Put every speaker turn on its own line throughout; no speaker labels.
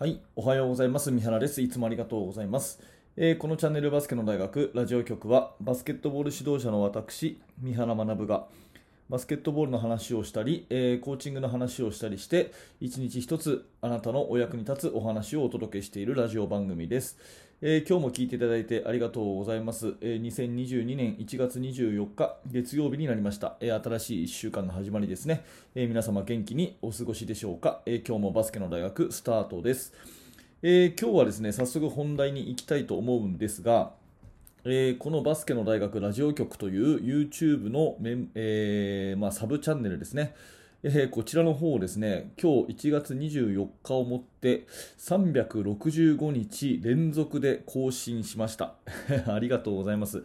はい、おはようございます。三原です。いつもありがとうございます。えーこのチャンネルバスケの大学ラジオ局はバスケットボール指導者の私、三原学がバスケットボールの話をしたり、えーコーチングの話をしたりして、一日一つあなたのお役に立つお話をお届けしているラジオ番組です。えー今日も聞いていただいてありがとうございます。えー2022年1月24日月曜日になりました。えー新しい1週間の始まりですね。えー皆様元気にお過ごしでしょうか、えー今日もバスケの大学スタートです。えー今日はですね、早速本題に行きたいと思うんですが、えーこのバスケの大学ラジオ局という YouTube のメン、えーまあ、サブチャンネルですね、えーこちらの方をですね、今日1月24日をもって365日連続で更新しました。ありがとうございます。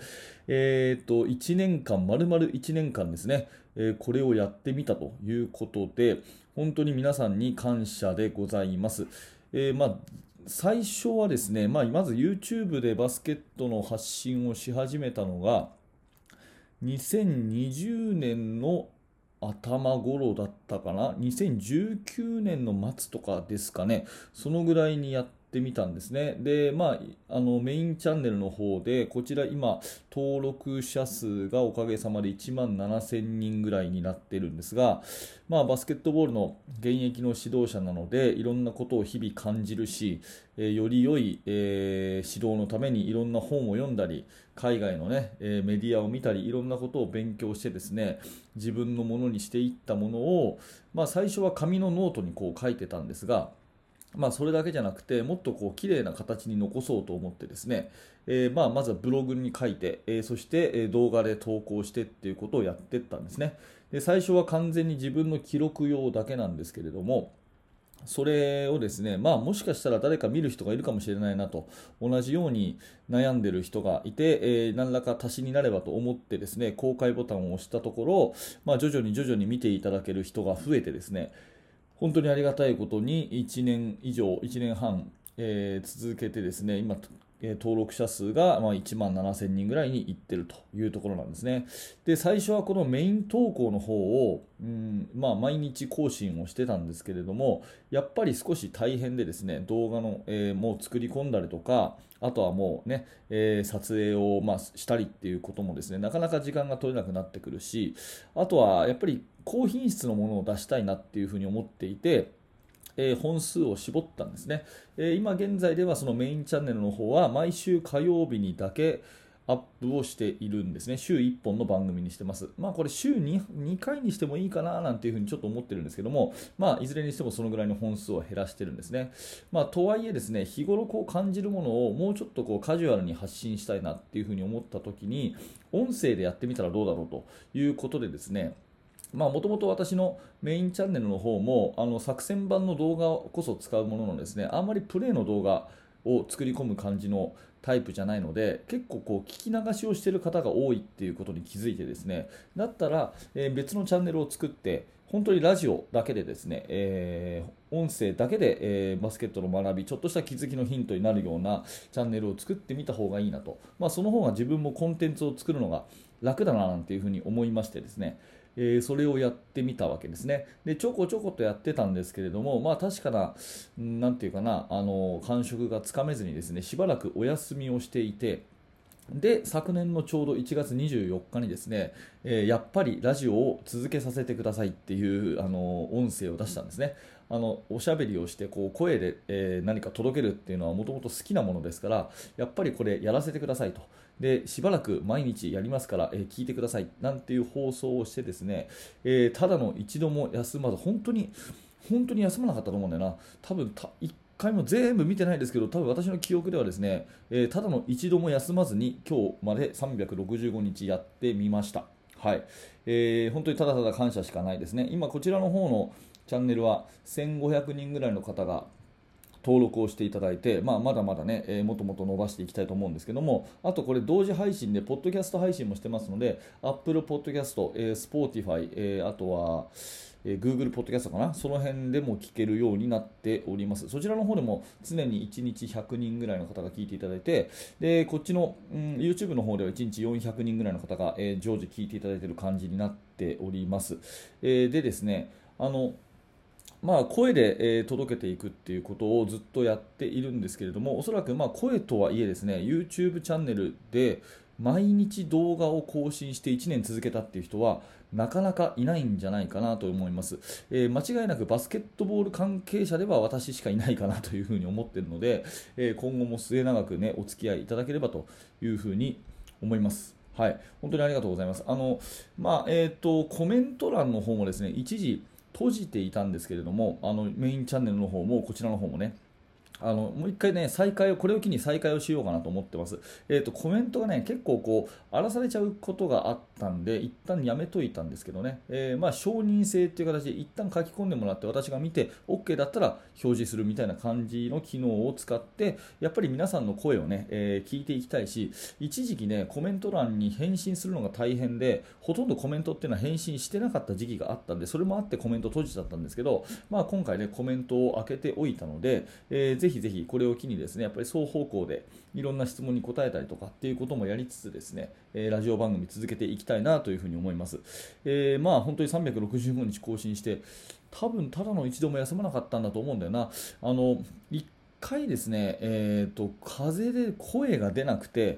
えーっと、1年間、丸々1年間ですね、えこれをやってみたということで、本当に皆さんに感謝でございます。えーまあ最初はですね、まあ、まず YouTube でバスケットの発信をし始めたのが、2020年の頭頃だったかな、2019年の末とかですかね、そのぐらいにやってみたんですね。で、まあ、あのメインチャンネルの方で、こちら今、登録者数がおかげさまで1万7000人ぐらいになってるんですが、まあ、バスケットボールの現役の指導者なので、いろんなことを日々感じるし、えより良い、えー指導のためにいろんな本を読んだり、海外の、ねえメディアを見たり、いろんなことを勉強してですね、自分のものにしていったものを、まあ、最初は紙のノートにこう書いてたんですが、まあ、それだけじゃなくて、もっとこう綺麗な形に残そうと思ってですね、えーまあ、まずはブログに書いて、えーそして動画で投稿してっていうことをやっていったんですね。で最初は完全に自分の記録用だけなんですけれども、それをですね、まあ、もしかしたら誰か見る人がいるかもしれないなと、同じように悩んでる人がいて、えー何らか足しになればと思ってですね、公開ボタンを押したところ、まあ、徐々に徐々に見ていただける人が増えてですね、本当にありがたいことに1年以上、1年半、えー続けてですね、今、登録者数が1万7000人ぐらいにいってるというところなんですね。で、最初はこのメイン投稿の方を、うんまあ、毎日更新をしてたんですけれども、やっぱり少し大変でですね、動画の、えーもう作り込んだりとか、あとはもうね、えー撮影を、まあ、したりっていうこともですね、なかなか時間が取れなくなってくるし、あとはやっぱり高品質のものを出したいなっていうふうに思っていて、えー本数を絞ったんですね、えー今現在ではそのメインチャンネルの方は毎週火曜日にだけアップをしているんですね。週1本の番組にしてます。まあこれ週 2, 2回にしてもいいかななんていうふうにちょっと思ってるんですけども、まあいずれにしてもそのぐらいの本数を減らしてるんですね。まあとはいえですね、日頃こう感じるものをもうちょっとこうカジュアルに発信したいなっていうふうに思った時に、音声でやってみたらどうだろうということでですね、まあ、もともと私のメインチャンネルの方もあの作戦版の動画こそ使うもののですねあんまりプレイの動画を作り込む感じのタイプじゃないので結構こう聞き流しをしている方が多いっていうことに気づいてですねだったら、えー別のチャンネルを作って本当にラジオだけでですね、えー音声だけで、えーバスケットの学びちょっとした気づきのヒントになるようなチャンネルを作ってみた方がいいなと、まあ、その方が自分もコンテンツを作るのが楽だななんていうふうに思いましてですねえーそれをやってみたわけですね。で、ちょこちょことやってたんですけれども、まあ確かな、何て言うかな、あの、感触がつかめずにですね、しばらくお休みをしていて、で、昨年のちょうど1月24日にですね、えーやっぱりラジオを続けさせてくださいっていう、あの、音声を出したんですね。あの、おしゃべりをして、こう、声で、えー何か届けるっていうのはもともと好きなものですから、やっぱりこれやらせてくださいと。で、しばらく毎日やりますから、えー聞いてください。なんていう放送をしてですね、えーただの一度も休まず、本当に、本当に休まなかったと思うんだよな。多分た回も全部見てないですけど、多分私の記憶ではですね、えーただの一度も休まずに今日まで365日やってみました。はい、えー本当にただただ感謝しかないですね。今こちらの方のチャンネルは1500人ぐらいの方が登録をしていただいて、まあ、まだまだね、えーもともと伸ばしていきたいと思うんですけども、あとこれ同時配信で、ポッドキャスト配信もしてますので、Apple Podcast、えー Spotify、えーあとは、えー Google Podcast かな、その辺でも聞けるようになっております。そちらの方でも常に1日100人ぐらいの方が聞いていただいて、でこっちの、うん、YouTube の方では1日400人ぐらいの方が、えー常時聞いていただいている感じになっております。えーでですね、あのまあ、声で、え届けていくっていうことをずっとやっているんですけれどもおそらくま声とはいえですね YouTube チャンネルで毎日動画を更新して1年続けたっていう人はなかなかいないんじゃないかなと思います、えー間違いなくバスケットボール関係者では私しかいないかなというふうに思っているので、えー今後も末永くねお付き合いいただければというふうに思います。はい、本当にありがとうございます。あの、まあ、えっ、と、コメント欄の方もですね、一時閉じていたんですけれども、あの、メインチャンネルの方も、こちらの方もね、あのもう一回ね、再開を、これを機に再開をしようかなと思ってます。えっ、と、コメントがね、結構こう、荒らされちゃうことがあったんで、一旦やめといたんですけどね、えーまあ、承認制っていう形で、一旦書き込んでもらって、私が見て、OK だったら表示するみたいな感じの機能を使って、やっぱり皆さんの声をね、えー聞いていきたいし、一時期ね、コメント欄に返信するのが大変で、ほとんどコメントっていうのは返信してなかった時期があったんで、それもあってコメント閉じちゃったんですけど、まあ、今回ね、コメントを開けておいたので、えーぜひぜひこれを機にですね、やっぱり双方向でいろんな質問に答えたりとかっていうこともやりつつですね、えラジオ番組続けていきたいなというふうに思います。えーまあ、本当に365日更新して、多分ただの一度も休まなかったんだと思うんだよな。あの一回ですね、えー、と風邪で声が出なくて、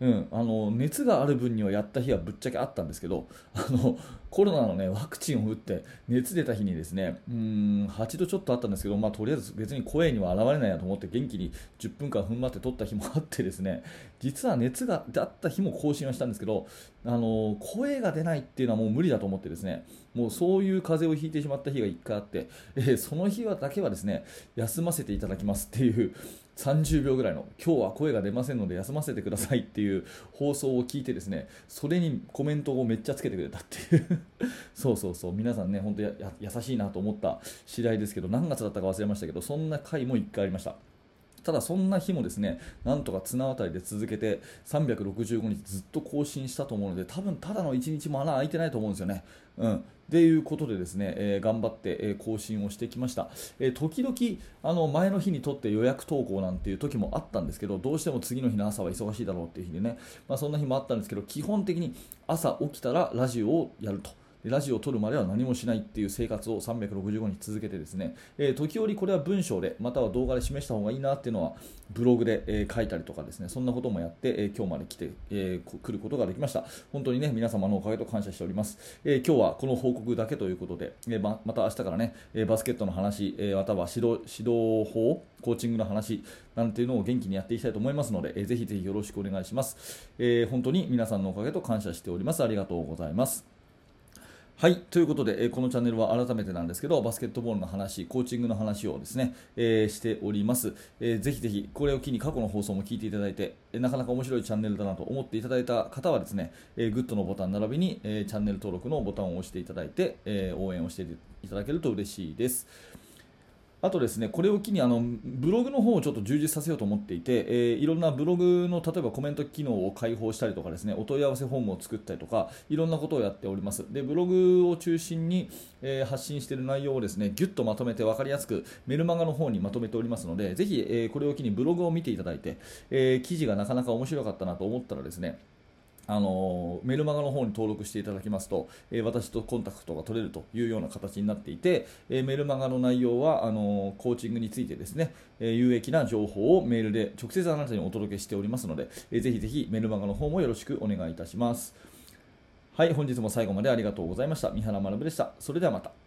うん、あの熱がある分にはやった日はぶっちゃけあったんですけどあのコロナの、ね、ワクチンを打って熱出た日にですねうん8度ちょっとあったんですけど、まあ、とりあえず別に声には現れないなと思って元気に10分間踏ん張って取った日もあってですね実は熱があった日も更新はしたんですけどあの声が出ないっていうのはもう無理だと思ってですねもうそういう風邪をひいてしまった日が1回あって、えーその日はだけはですね休ませていただきますっていう30秒ぐらいの今日は声が出ませんので休ませてくださいっていう放送を聞いてですねそれにコメントをめっちゃつけてくれたっていう。そうそうそう。皆さんね本当や優しいなと思った次第ですけど何月だったか忘れましたけどそんな回も1回ありました。ただそんな日もですねなんとか綱渡りで続けて365日ずっと更新したと思うので多分ただの1日も穴開いてないと思うんですよね。うん。っていうことでですね、えー頑張って、えー更新をしてきました、えー時々あの前の日にとって予約投稿なんていう時もあったんですけどどうしても次の日の朝は忙しいだろうっていう日でね、まあ、そんな日もあったんですけど基本的に朝起きたらラジオをやると。ラジオを撮るまでは何もしないっていう生活を365日続けてですね、えー時折これは文章でまたは動画で示した方がいいなっていうのはブログで、えー書いたりとかですねそんなこともやって、えー今日まで来て、えー来ることができました。本当にね皆様のおかげと感謝しております、え今日はこの報告だけということで、えままた明日からね、えバスケットの話、えまたは指導指導法コーチングの話なんていうのを元気にやっていきたいと思いますので、えーぜひぜひよろしくお願いします、え本当に皆さんのおかげと感謝しております。ありがとうございます。はいということで、えこのチャンネルは改めてなんですけどバスケットボールの話、コーチングの話をですね、えーしております、えーぜひぜひこれを機に過去の放送も聞いていただいて、えなかなか面白いチャンネルだなと思っていただいた方はですね、えーグッドのボタン並びに、えチャンネル登録のボタンを押していただいて、え応援をしていただけると嬉しいです。あとですね、これを機にあのブログの方をちょっと充実させようと思っていて、えーいろんなブログの例えばコメント機能を開放したりとかですね、お問い合わせフォームを作ったりとか、いろんなことをやっております。で、ブログを中心に、えー発信している内容をですね、ぎゅっとまとめて分かりやすくメルマガの方にまとめておりますので、ぜひ、えーこれを機にブログを見ていただいて、えー記事がなかなか面白かったなと思ったらですね、あのメルマガの方に登録していただきますと、えー私とコンタクトが取れるというような形になっていて、えーメルマガの内容はあのコーチングについてですね、えー有益な情報をメールで直接あなたにお届けしておりますので、えーぜひぜひメルマガの方もよろしくお願いいたします。はい、本日も最後までありがとうございました。三原学でした。それではまた。